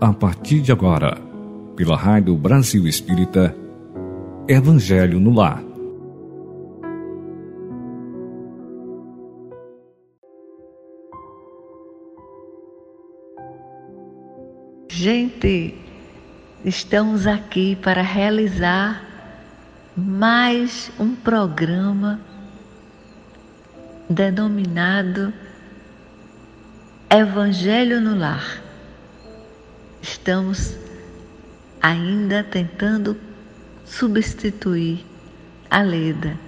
a partir de agora, pela Rádio Brasil Espírita, Evangelho no Lar. Gente, estamos aqui para realizar mais um programa denominado Evangelho no Lar. Estamos ainda tentando substituir a Leda,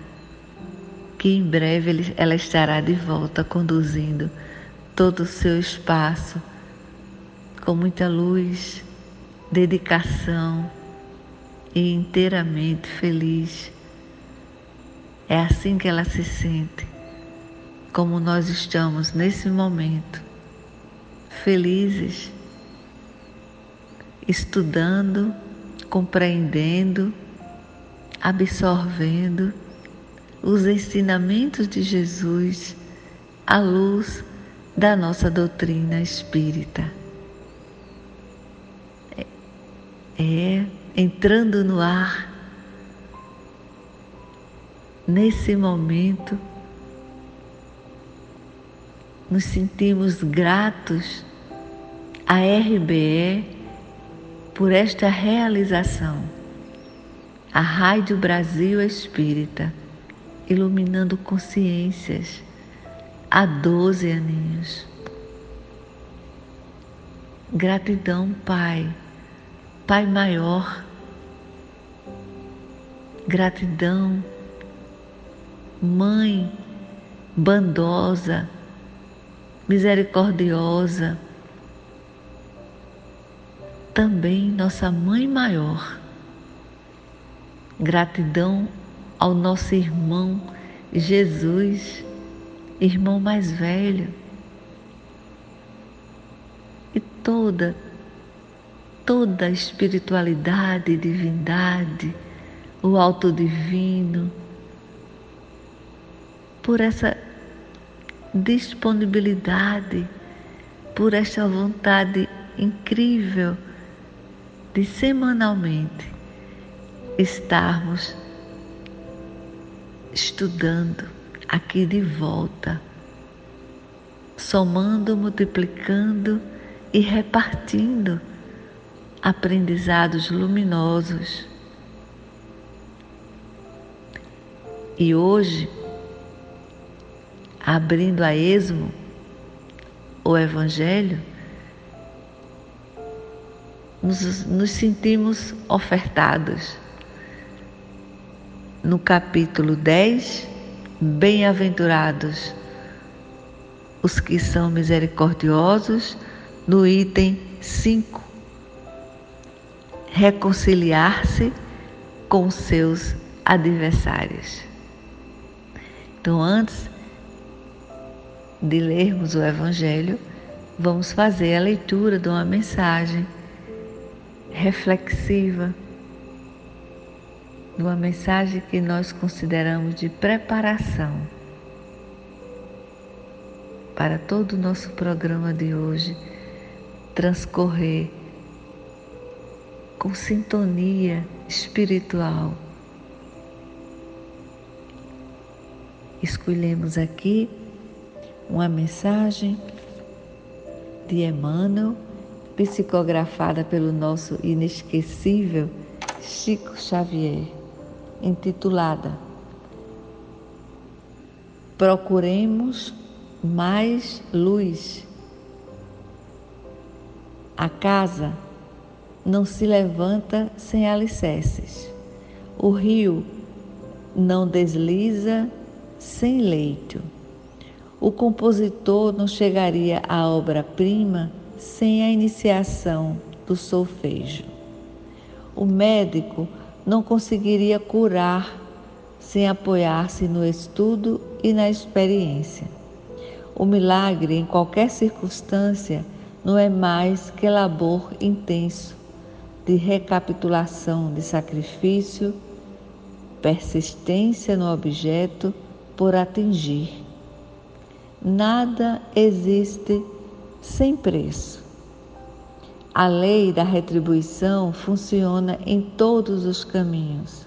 que em breve ela estará de volta conduzindo todo o seu espaço com muita luz, dedicação e inteiramente feliz. É assim que ela se sente, como nós estamos nesse momento, felizes estudando, compreendendo, absorvendo os ensinamentos de Jesus à luz da nossa doutrina espírita. É, é entrando no ar, nesse momento, nos sentimos gratos à RBE por esta realização. A Rádio Brasil Espírita, iluminando consciências há 12 aninhos. Gratidão, Pai, Pai maior. Gratidão, Mãe bandosa, misericordiosa também nossa Mãe Maior. Gratidão ao nosso irmão Jesus, irmão mais velho. E toda, toda a espiritualidade divindade, o alto divino, por essa disponibilidade, por esta vontade incrível de semanalmente estarmos estudando aqui de volta, somando, multiplicando e repartindo aprendizados luminosos. E hoje, abrindo a esmo o Evangelho, nos, nos sentimos ofertados. No capítulo 10, bem-aventurados os que são misericordiosos, no item 5, reconciliar-se com seus adversários. Então, antes de lermos o Evangelho, vamos fazer a leitura de uma mensagem reflexiva, de uma mensagem que nós consideramos de preparação para todo o nosso programa de hoje transcorrer com sintonia espiritual. Escolhemos aqui uma mensagem de Emmanuel psicografada pelo nosso inesquecível Chico Xavier, intitulada Procuremos mais luz. A casa não se levanta sem alicerces. O rio não desliza sem leito. O compositor não chegaria à obra-prima sem a iniciação do solfejo. O médico não conseguiria curar sem apoiar-se no estudo e na experiência. O milagre, em qualquer circunstância, não é mais que labor intenso de recapitulação de sacrifício, persistência no objeto por atingir. Nada existe sem preço. A lei da retribuição funciona em todos os caminhos.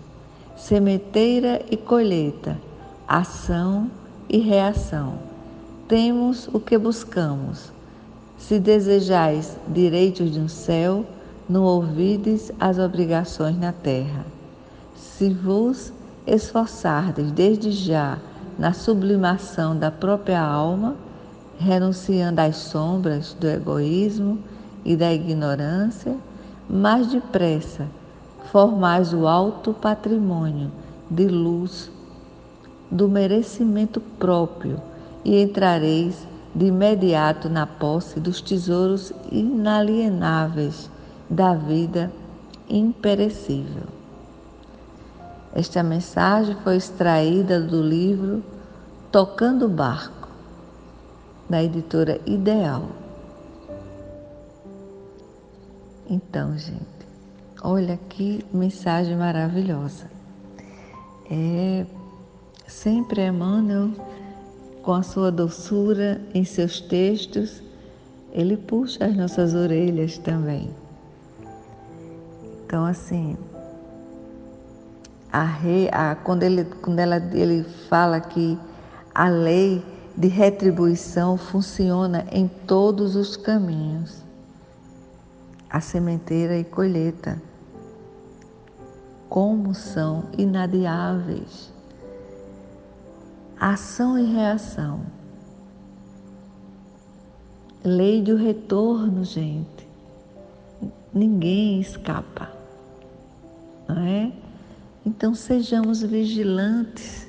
Sementeira e colheita, ação e reação. Temos o que buscamos. Se desejais direitos de um céu, não ouvides as obrigações na terra. Se vos esforçardes desde já na sublimação da própria alma, renunciando às sombras do egoísmo e da ignorância, mais depressa formais o alto patrimônio de luz do merecimento próprio e entrareis de imediato na posse dos tesouros inalienáveis da vida imperecível. Esta mensagem foi extraída do livro Tocando o Barco, da editora Ideal. Então, gente, olha que mensagem maravilhosa. É sempre Emmanuel, com a sua doçura em seus textos, ele puxa as nossas orelhas também. Então, assim, a rei, a, quando, ele, quando ela, ele fala que a lei de retribuição funciona em todos os caminhos a sementeira e colheita, como são inadiáveis. Ação e reação. Lei do retorno, gente. Ninguém escapa não é? Então sejamos vigilantes,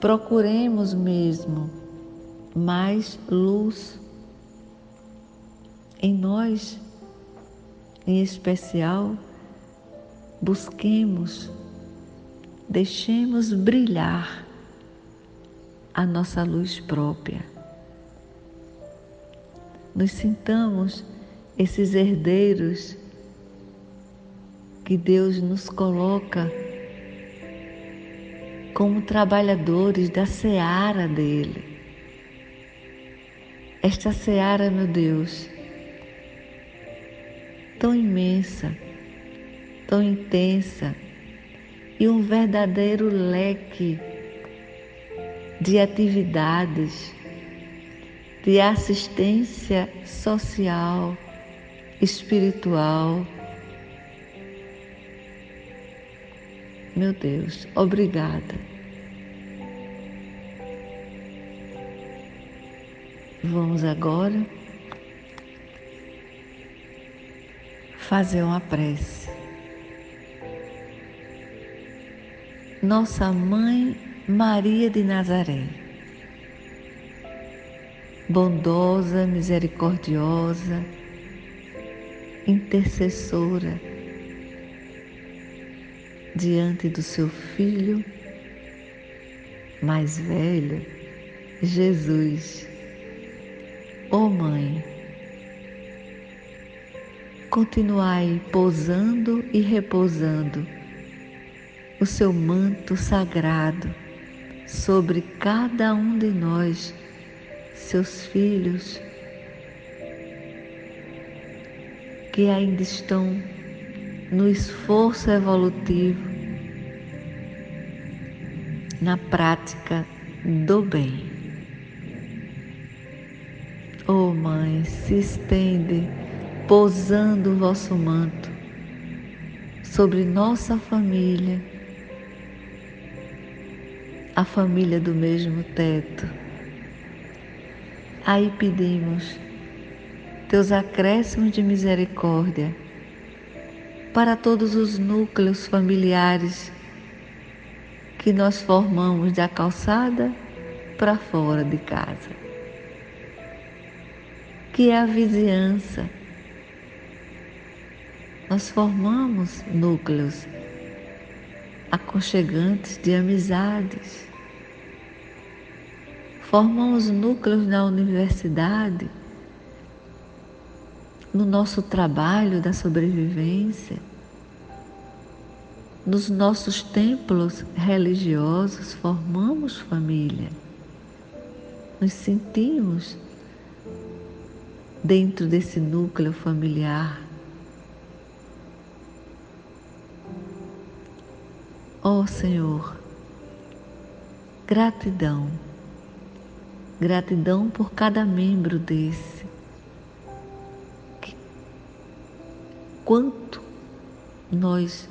procuremos mesmo mais luz em nós, em especial, busquemos, deixemos brilhar a nossa luz própria. Nos sintamos esses herdeiros que Deus nos coloca como trabalhadores da seara dele. Esta seara, meu Deus, tão imensa, tão intensa e um verdadeiro leque de atividades de assistência social, espiritual, Meu Deus, obrigada. Vamos agora fazer uma prece. Nossa Mãe Maria de Nazaré, bondosa, misericordiosa, intercessora, diante do seu filho mais velho, Jesus. Ó oh Mãe, continuai pousando e repousando o seu manto sagrado sobre cada um de nós, seus filhos, que ainda estão no esforço evolutivo, na prática do bem. Oh Mãe, se estende pousando o vosso manto sobre nossa família, a família do mesmo teto. Aí pedimos teus acréscimos de misericórdia para todos os núcleos familiares que nós formamos da calçada para fora de casa, que é a vizinhança. Nós formamos núcleos aconchegantes de amizades, formamos núcleos na universidade no nosso trabalho da sobrevivência, nos nossos templos religiosos, formamos família, nos sentimos dentro desse núcleo familiar. Ó oh, Senhor, gratidão, gratidão por cada membro desse. Quanto nós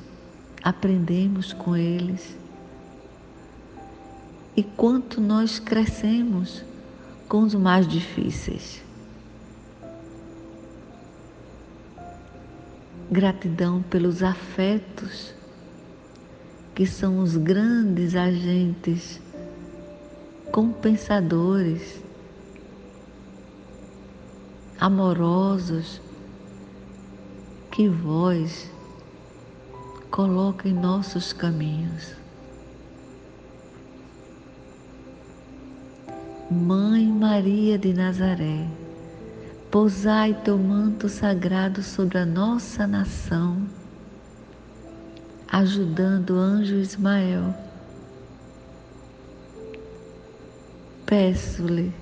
aprendemos com eles e quanto nós crescemos com os mais difíceis. Gratidão pelos afetos que são os grandes agentes compensadores, amorosos que vós coloca em nossos caminhos. Mãe Maria de Nazaré, pousai teu manto sagrado sobre a nossa nação, ajudando o anjo Ismael. Peço-lhe,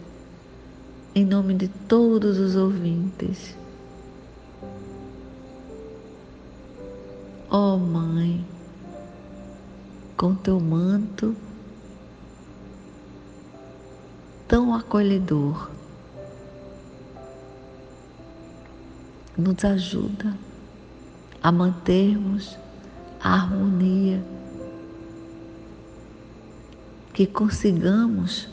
em nome de todos os ouvintes, Ó oh, Mãe, com teu manto tão acolhedor, nos ajuda a mantermos a harmonia, que consigamos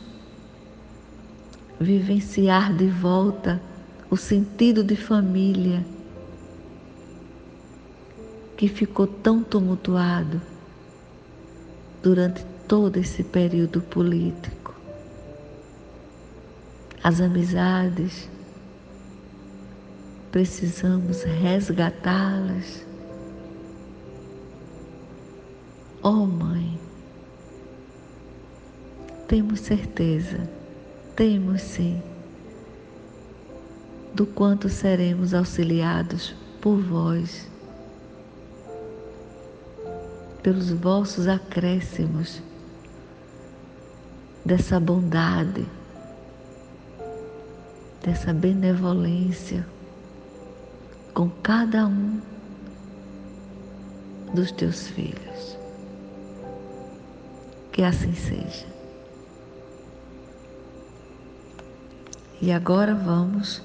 vivenciar de volta o sentido de família que ficou tão tumultuado durante todo esse período político. As amizades, precisamos resgatá-las. Oh, Mãe, temos certeza, temos sim, do quanto seremos auxiliados por vós pelos vossos acréscimos dessa bondade, dessa benevolência com cada um dos teus filhos. Que assim seja. E agora vamos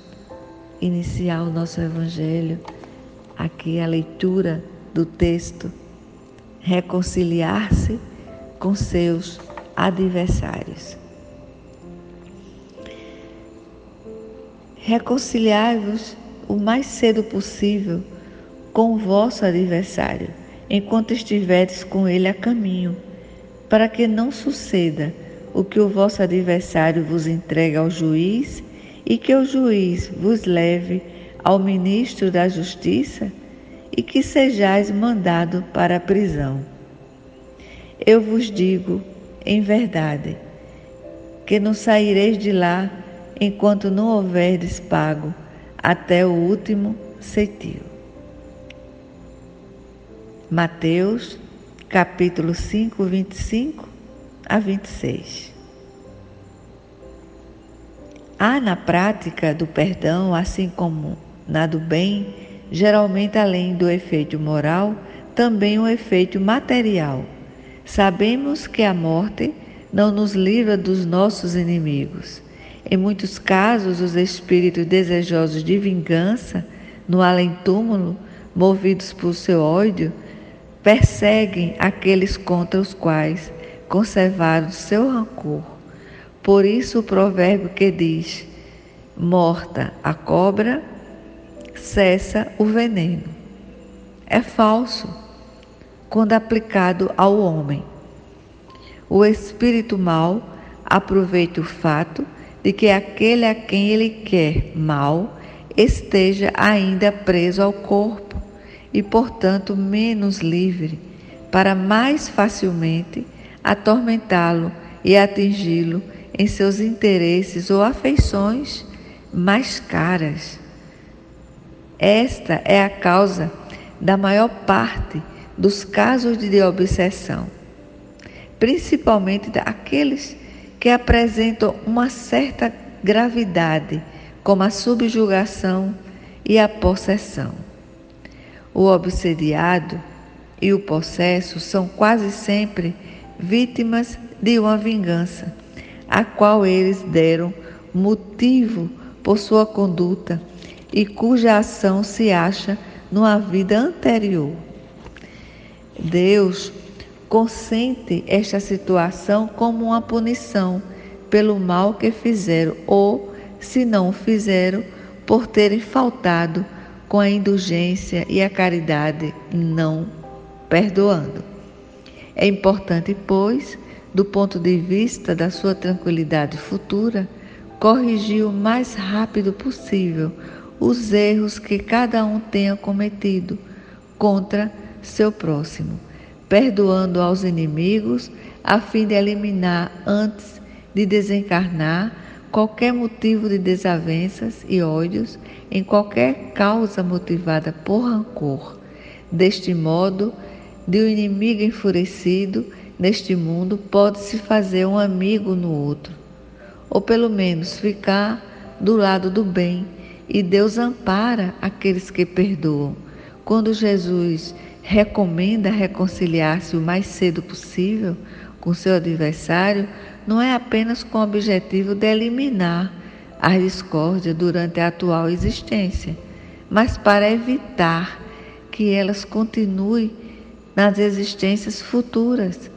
iniciar o nosso Evangelho, aqui a leitura do texto reconciliar-se com seus adversários. Reconciliai-vos o mais cedo possível com o vosso adversário, enquanto estiveres com ele a caminho, para que não suceda o que o vosso adversário vos entrega ao juiz e que o juiz vos leve ao ministro da Justiça e que sejais mandado para a prisão. Eu vos digo, em verdade, que não saireis de lá enquanto não houverdes pago até o último cetil. Mateus, capítulo 5, 25 a 26. Há na prática do perdão, assim como na do bem, geralmente além do efeito moral, também um efeito material. Sabemos que a morte não nos livra dos nossos inimigos. Em muitos casos, os espíritos desejosos de vingança, no além-túmulo, movidos por seu ódio, perseguem aqueles contra os quais conservaram seu rancor. Por isso o provérbio que diz: morta a cobra, cessa o veneno. É falso quando aplicado ao homem. O espírito mal aproveita o fato de que aquele a quem ele quer mal esteja ainda preso ao corpo e, portanto, menos livre, para mais facilmente atormentá-lo e atingi-lo em seus interesses ou afeições mais caras. Esta é a causa da maior parte dos casos de obsessão, principalmente daqueles que apresentam uma certa gravidade como a subjugação e a possessão. O obsediado e o possesso são quase sempre vítimas de uma vingança, a qual eles deram motivo por sua conduta e cuja ação se acha numa vida anterior. Deus consente esta situação como uma punição pelo mal que fizeram ou, se não o fizeram, por terem faltado com a indulgência e a caridade, não perdoando. É importante, pois, do ponto de vista da sua tranquilidade futura, corrigir o mais rápido possível os erros que cada um tenha cometido contra seu próximo, perdoando aos inimigos, a fim de eliminar antes de desencarnar qualquer motivo de desavenças e ódios em qualquer causa motivada por rancor. Deste modo, de um inimigo enfurecido neste mundo pode-se fazer um amigo no outro, ou pelo menos ficar do lado do bem, e Deus ampara aqueles que perdoam. Quando Jesus recomenda reconciliar-se o mais cedo possível com seu adversário, não é apenas com o objetivo de eliminar a discórdia durante a atual existência, mas para evitar que elas continuem nas existências futuras.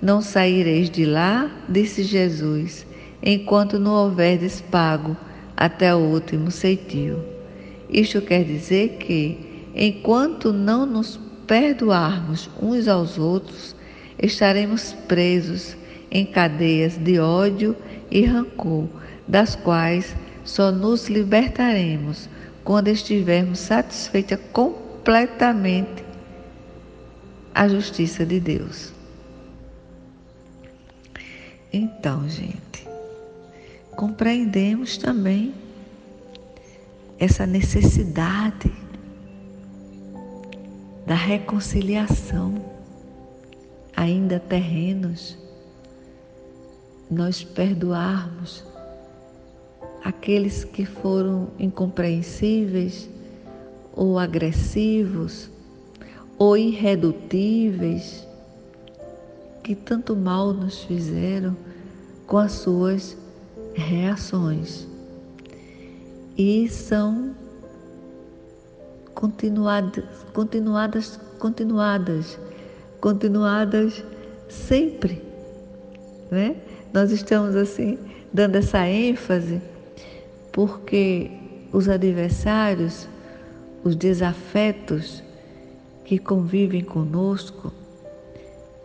Não saireis de lá, disse Jesus, enquanto não houver despago até o último ceitio. Isto quer dizer que, enquanto não nos perdoarmos uns aos outros, estaremos presos em cadeias de ódio e rancor, das quais só nos libertaremos quando estivermos satisfeitos completamente a justiça de Deus. Então, gente, compreendemos também essa necessidade da reconciliação, ainda terrenos, nós perdoarmos aqueles que foram incompreensíveis ou agressivos ou irredutíveis que tanto mal nos fizeram com as suas reações. E são continuadas, continuadas, continuadas, continuadas sempre, né? Nós estamos assim dando essa ênfase porque os adversários, os desafetos que convivem conosco,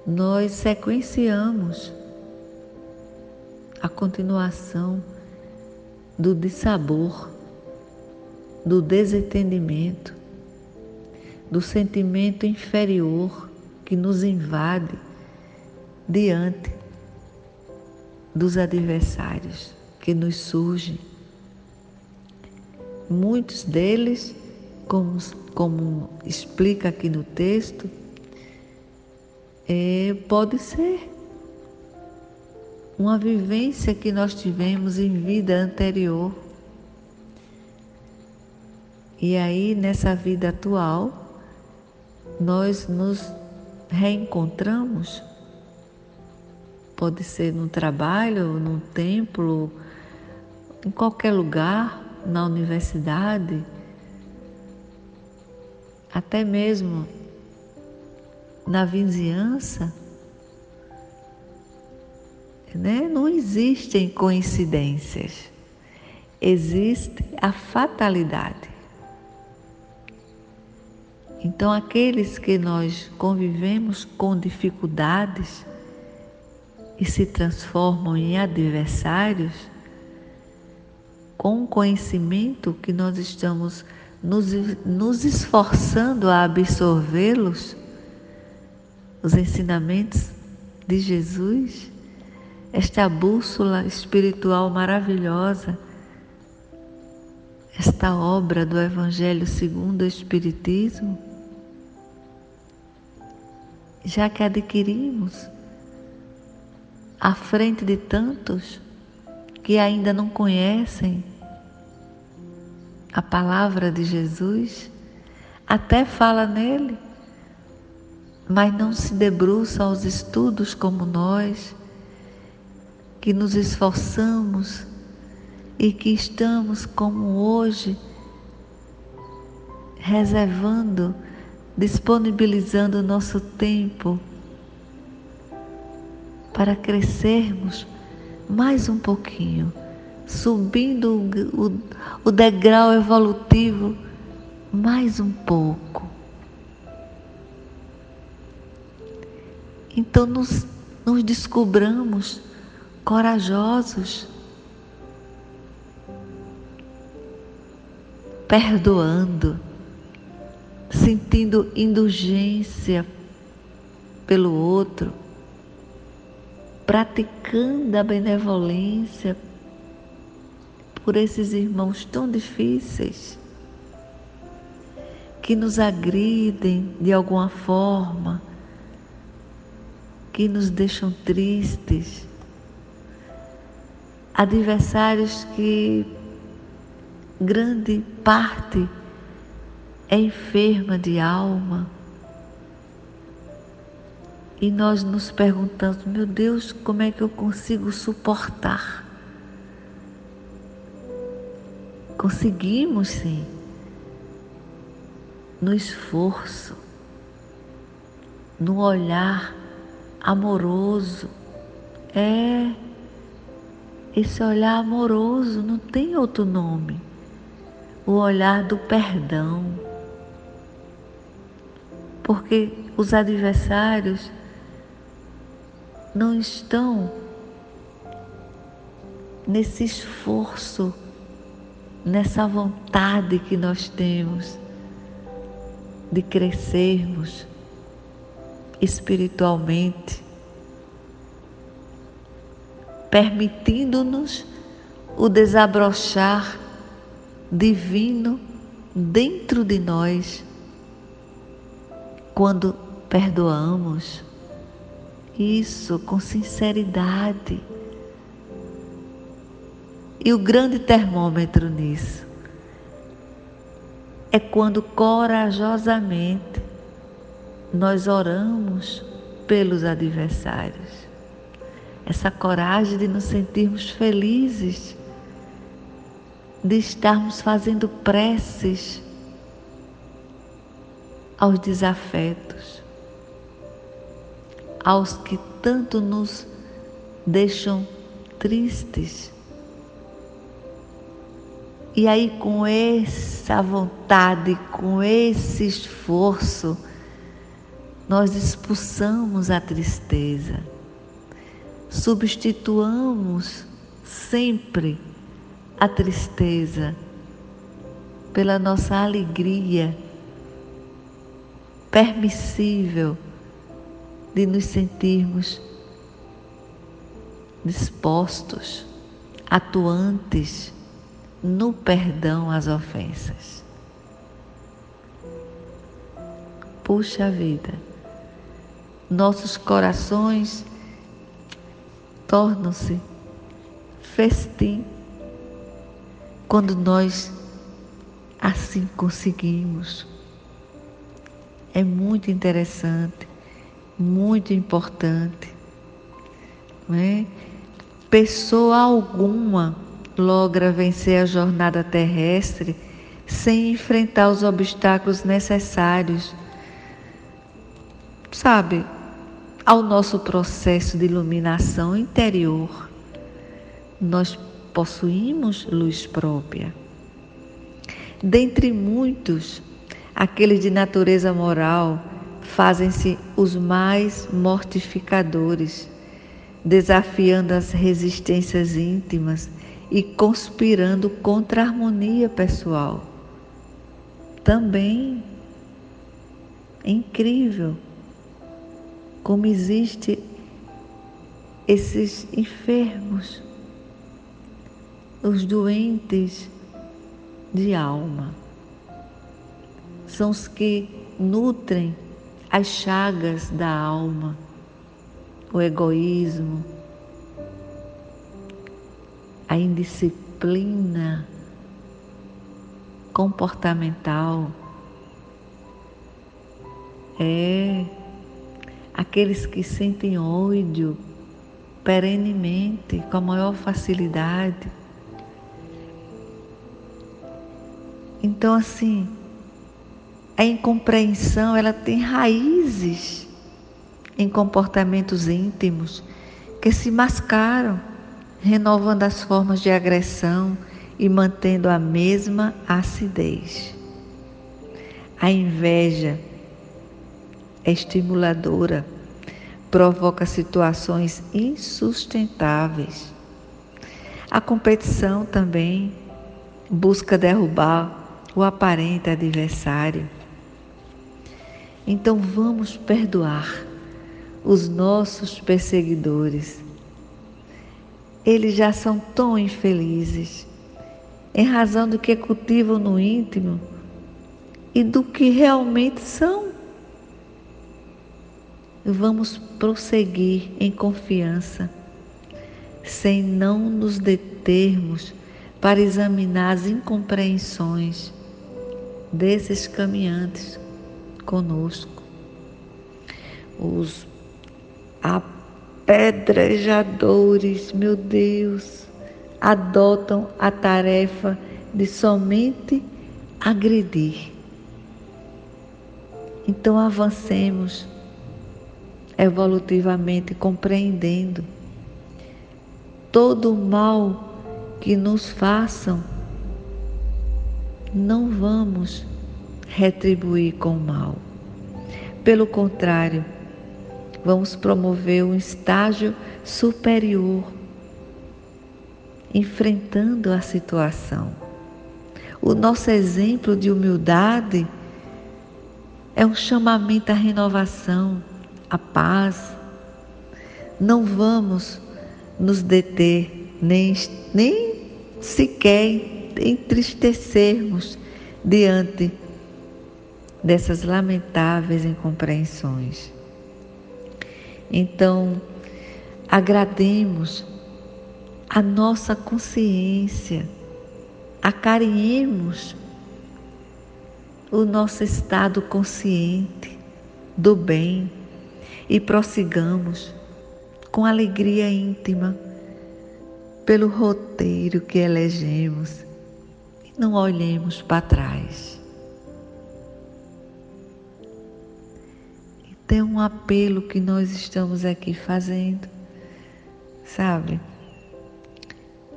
nós sequenciamos a continuação do dissabor, do desentendimento, do sentimento inferior que nos invade diante dos adversários que nos surgem. Muitos deles, como, como explica aqui no texto, é, pode ser uma vivência que nós tivemos em vida anterior. E aí, nessa vida atual, nós nos reencontramos. Pode ser no trabalho, no templo, em qualquer lugar, na universidade, até mesmo na vizinhança, né? não existem coincidências, existe a fatalidade. Então, aqueles que nós convivemos com dificuldades e se transformam em adversários, com o conhecimento que nós estamos nos, nos esforçando a absorvê-los, os ensinamentos de Jesus, esta bússola espiritual maravilhosa, esta obra do Evangelho segundo o Espiritismo, já que adquirimos à frente de tantos que ainda não conhecem a palavra de Jesus, até fala nele, mas não se debruça aos estudos como nós, que nos esforçamos e que estamos como hoje reservando, disponibilizando o nosso tempo para crescermos mais um pouquinho, subindo o, o, o degrau evolutivo mais um pouco. Então nos, nos descobramos corajosos, perdoando, sentindo indulgência pelo outro praticando a benevolência por esses irmãos tão difíceis que nos agridem de alguma forma, que nos deixam tristes, adversários que grande parte é enferma de alma e nós nos perguntamos, meu Deus, como é que eu consigo suportar? Conseguimos sim, no esforço, no olhar amoroso. É, esse olhar amoroso não tem outro nome. O olhar do perdão. Porque os adversários não estão nesse esforço, nessa vontade que nós temos de crescermos espiritualmente, permitindo-nos o desabrochar divino dentro de nós quando perdoamos isso com sinceridade. E o grande termômetro nisso é quando corajosamente nós oramos pelos adversários. Essa coragem de nos sentirmos felizes, de estarmos fazendo preces aos desafetos aos que tanto nos deixam tristes. E aí, com essa vontade, com esse esforço, nós expulsamos a tristeza, substituamos sempre a tristeza pela nossa alegria permissível de nos sentirmos dispostos, atuantes no perdão às ofensas. Puxa vida, nossos corações tornam-se festim quando nós assim conseguimos. É muito interessante muito importante. Né? Pessoa alguma logra vencer a jornada terrestre sem enfrentar os obstáculos necessários, sabe, ao nosso processo de iluminação interior. Nós possuímos luz própria. Dentre muitos, aqueles de natureza moral, fazem-se os mais mortificadores, desafiando as resistências íntimas e conspirando contra a harmonia pessoal. Também é incrível como existe esses enfermos, os doentes de alma. São os que nutrem as chagas da alma, o egoísmo, a indisciplina comportamental. É aqueles que sentem ódio perenemente, com a maior facilidade. Então, assim, a incompreensão ela tem raízes em comportamentos íntimos que se mascaram, renovando as formas de agressão e mantendo a mesma acidez. A inveja é estimuladora, provoca situações insustentáveis. A competição também busca derrubar o aparente adversário. Então vamos perdoar os nossos perseguidores. Eles já são tão infelizes em razão do que cultivam no íntimo e do que realmente são. Vamos prosseguir em confiança, sem não nos determos para examinar as incompreensões desses caminhantes conosco. Os apedrejadores, meu Deus, adotam a tarefa de somente agredir. Então avancemos evolutivamente compreendendo todo o mal que nos façam, não vamos retribuir com mal. Pelo contrário, vamos promover um estágio superior enfrentando a situação. O nosso exemplo de humildade é um chamamento à renovação, à paz. Não vamos nos deter, nem, nem sequer entristecermos diante dessas lamentáveis incompreensões. Então, agrademos a nossa consciência, acarinhemos o nosso estado consciente do bem e prossigamos com alegria íntima pelo roteiro que elegemos e não olhemos para trás. Então, um apelo que nós estamos aqui fazendo, sabe?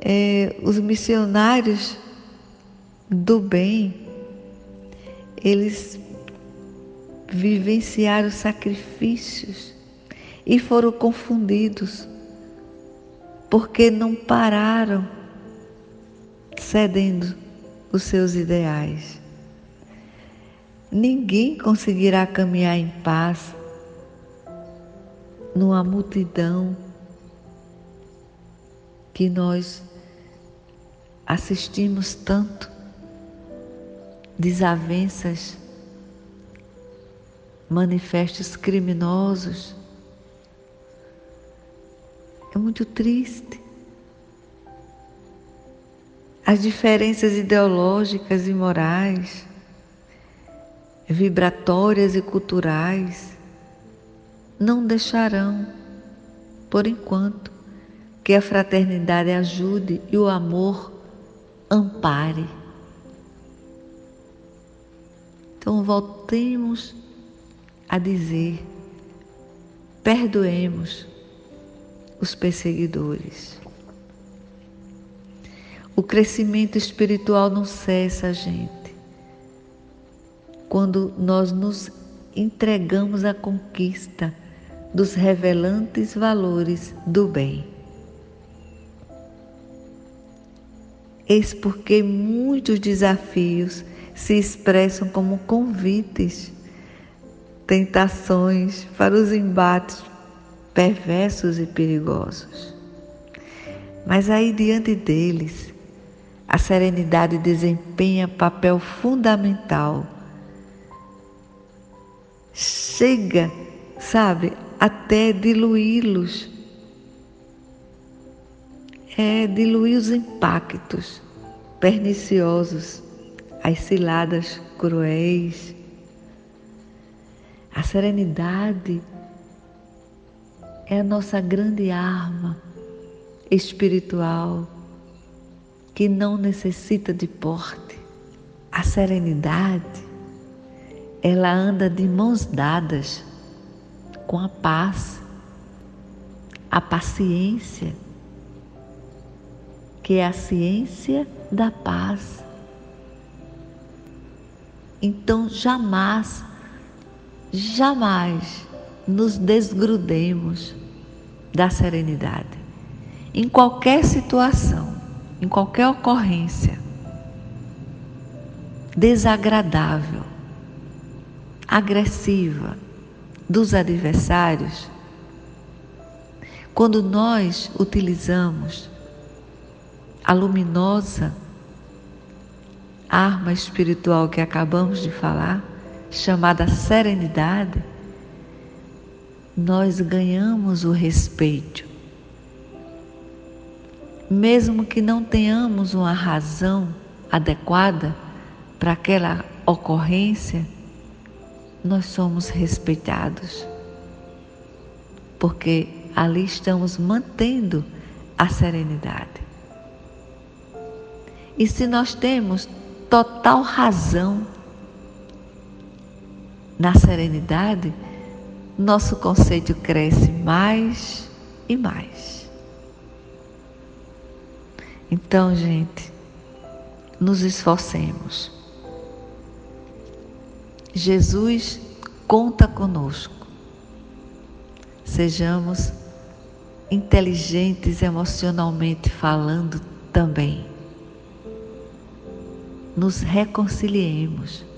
é, os missionários do bem, eles vivenciaram sacrifícios e foram confundidos porque não pararam cedendo os seus ideais. Ninguém conseguirá caminhar em paz numa multidão que nós assistimos tanto desavenças, manifestos criminosos. É muito triste. As diferenças ideológicas e morais, vibratórias e culturais, não deixarão, por enquanto, que a fraternidade ajude e o amor ampare. Então voltemos a dizer: perdoemos os perseguidores. O crescimento espiritual não cessa, gente, quando nós nos entregamos à conquista dos revelantes valores do bem. Eis porque muitos desafios se expressam como convites, tentações para os embates perversos e perigosos. Mas aí diante deles, a serenidade desempenha papel fundamental. Chega, sabe, até diluí-los é diluir os impactos perniciosos, as ciladas cruéis. A serenidade é a nossa grande arma espiritual que não necessita de porte. A serenidade, ela anda de mãos dadas com a paz, a paciência, que é a ciência da paz. Então, jamais, jamais nos desgrudemos da serenidade. Em qualquer situação, em qualquer ocorrência desagradável, agressiva dos adversários, quando nós utilizamos a luminosa arma espiritual que acabamos de falar, chamada serenidade, nós ganhamos o respeito. Mesmo que não tenhamos uma razão adequada para aquela ocorrência, nós somos respeitados. Porque ali estamos mantendo a serenidade. E se nós temos total razão na serenidade, nosso conceito cresce mais e mais. Então, gente, nos esforcemos. Jesus conta conosco. Sejamos inteligentes emocionalmente falando também. Nos reconciliemos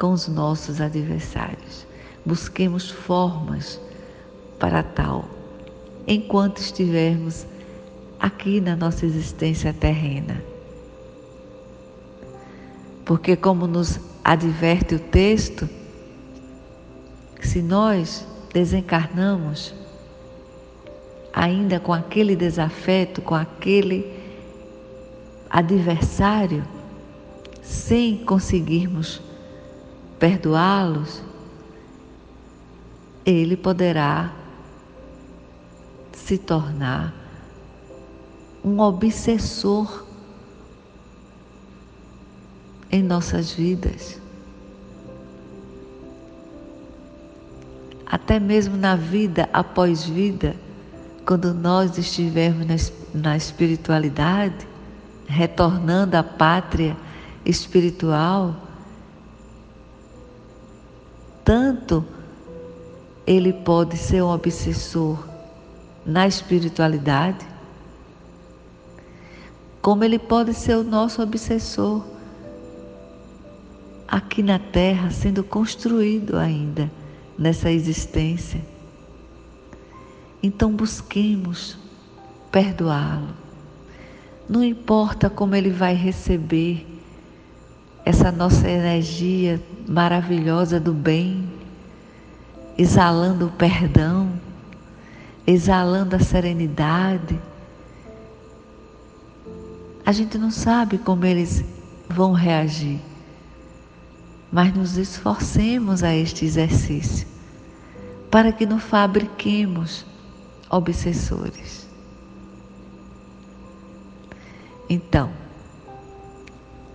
com os nossos adversários busquemos formas para tal, enquanto estivermos aqui na nossa existência terrena. Porque, como nos adverte o texto, se nós desencarnamos ainda com aquele desafeto, com aquele adversário, sem conseguirmos perdoá-los, ele poderá se tornar um obsessor em nossas vidas. Até mesmo na vida após vida, quando nós estivermos na espiritualidade, retornando à pátria espiritual, tanto ele pode ser um obsessor na espiritualidade, como ele pode ser o nosso obsessor aqui na terra, sendo construído ainda nessa existência. Então busquemos perdoá-lo. Não importa como ele vai receber essa nossa energia maravilhosa do bem exalando o perdão, exalando a serenidade. A gente não sabe como eles vão reagir, mas nos esforcemos a este exercício para que não fabriquemos obsessores. Então,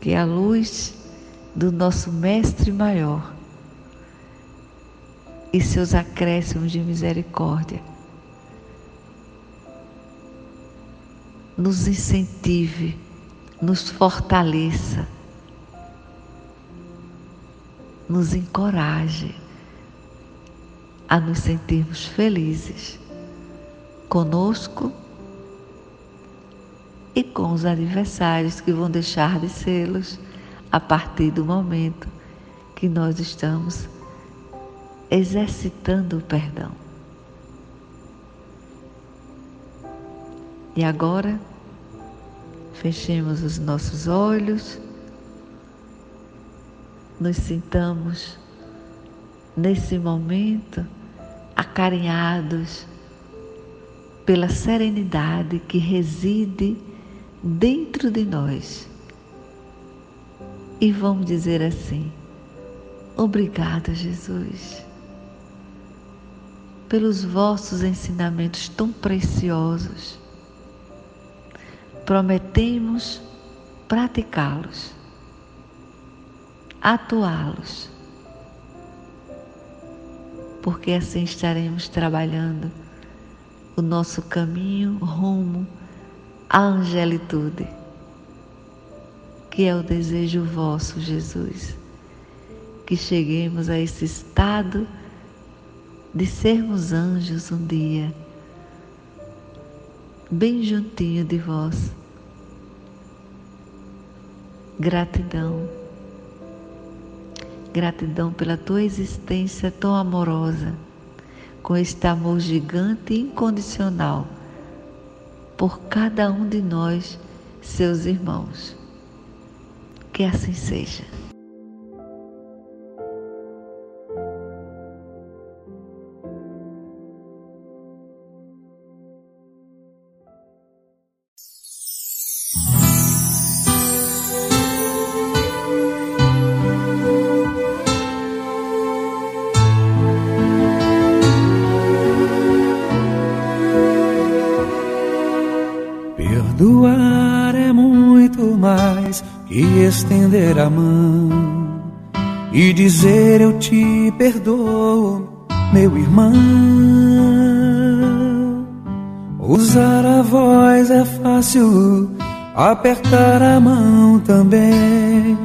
que a luz do nosso Mestre Maior e seus acréscimos de misericórdia. Nos incentive, nos fortaleça, nos encoraje a nos sentirmos felizes conosco e com os adversários que vão deixar de sê-los a partir do momento que nós estamos exercitando o perdão. E agora, fechemos os nossos olhos, nos sintamos nesse momento acarinhados pela serenidade que reside dentro de nós. E vamos dizer assim: Obrigada, Jesus, pelos vossos ensinamentos tão preciosos. Prometemos praticá-los, atuá-los, porque assim estaremos trabalhando o nosso caminho rumo à angelitude, que é o desejo vosso, Jesus, que cheguemos a esse estado de sermos anjos um dia, bem juntinho de vós. Gratidão. Gratidão pela tua existência tão amorosa com este amor gigante e incondicional por cada um de nós, seus irmãos. Que assim seja. Estender a mão e dizer eu te perdoo, meu irmão. Usar a voz é fácil, apertar a mão também.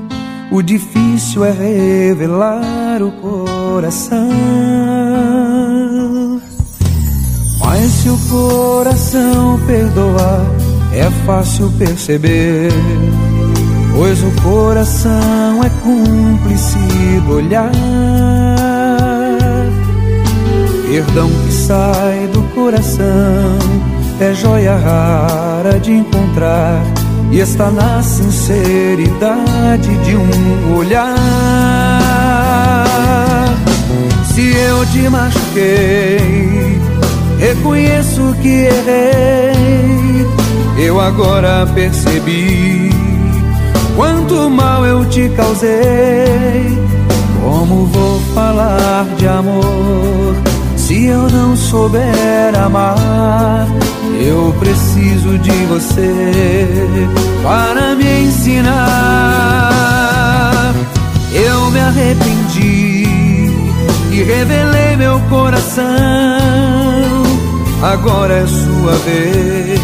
O difícil é revelar o coração. Mas se o coração perdoar, é fácil perceber pois o coração é cúmplice do olhar. Perdão que sai do coração é joia rara de encontrar e está na sinceridade de um olhar. Se eu te machuquei, reconheço que errei. Eu agora percebi Quanto mal eu te causei, como vou falar de amor se eu não souber amar? Eu preciso de você para me ensinar. Eu me arrependi e revelei meu coração. Agora é sua vez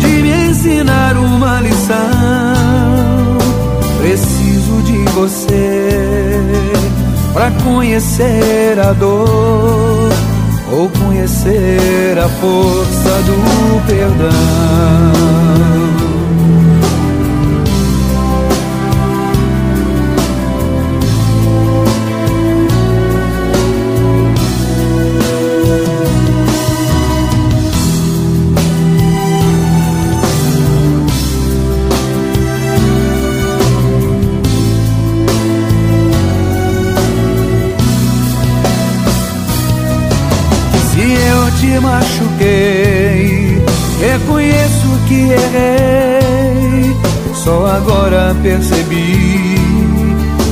de me ensinar uma lição. Preciso de você para conhecer a dor ou conhecer a força do perdão. Errei, só agora percebi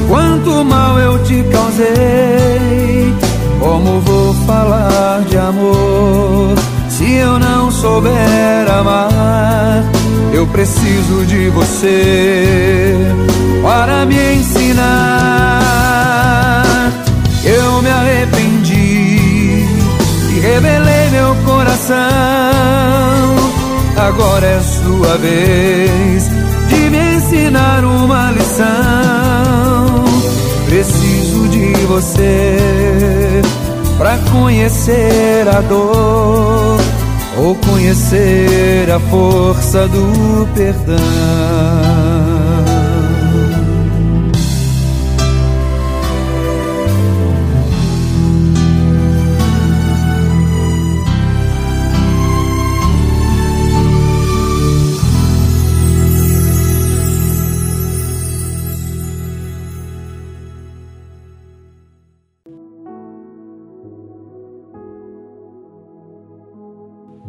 quanto mal eu te causei. Como vou falar de amor se eu não souber amar? Eu preciso de você para me ensinar. Eu me arrependi e revelei meu coração. Agora é sua vez de me ensinar uma lição. Preciso de você para conhecer a dor ou conhecer a força do perdão.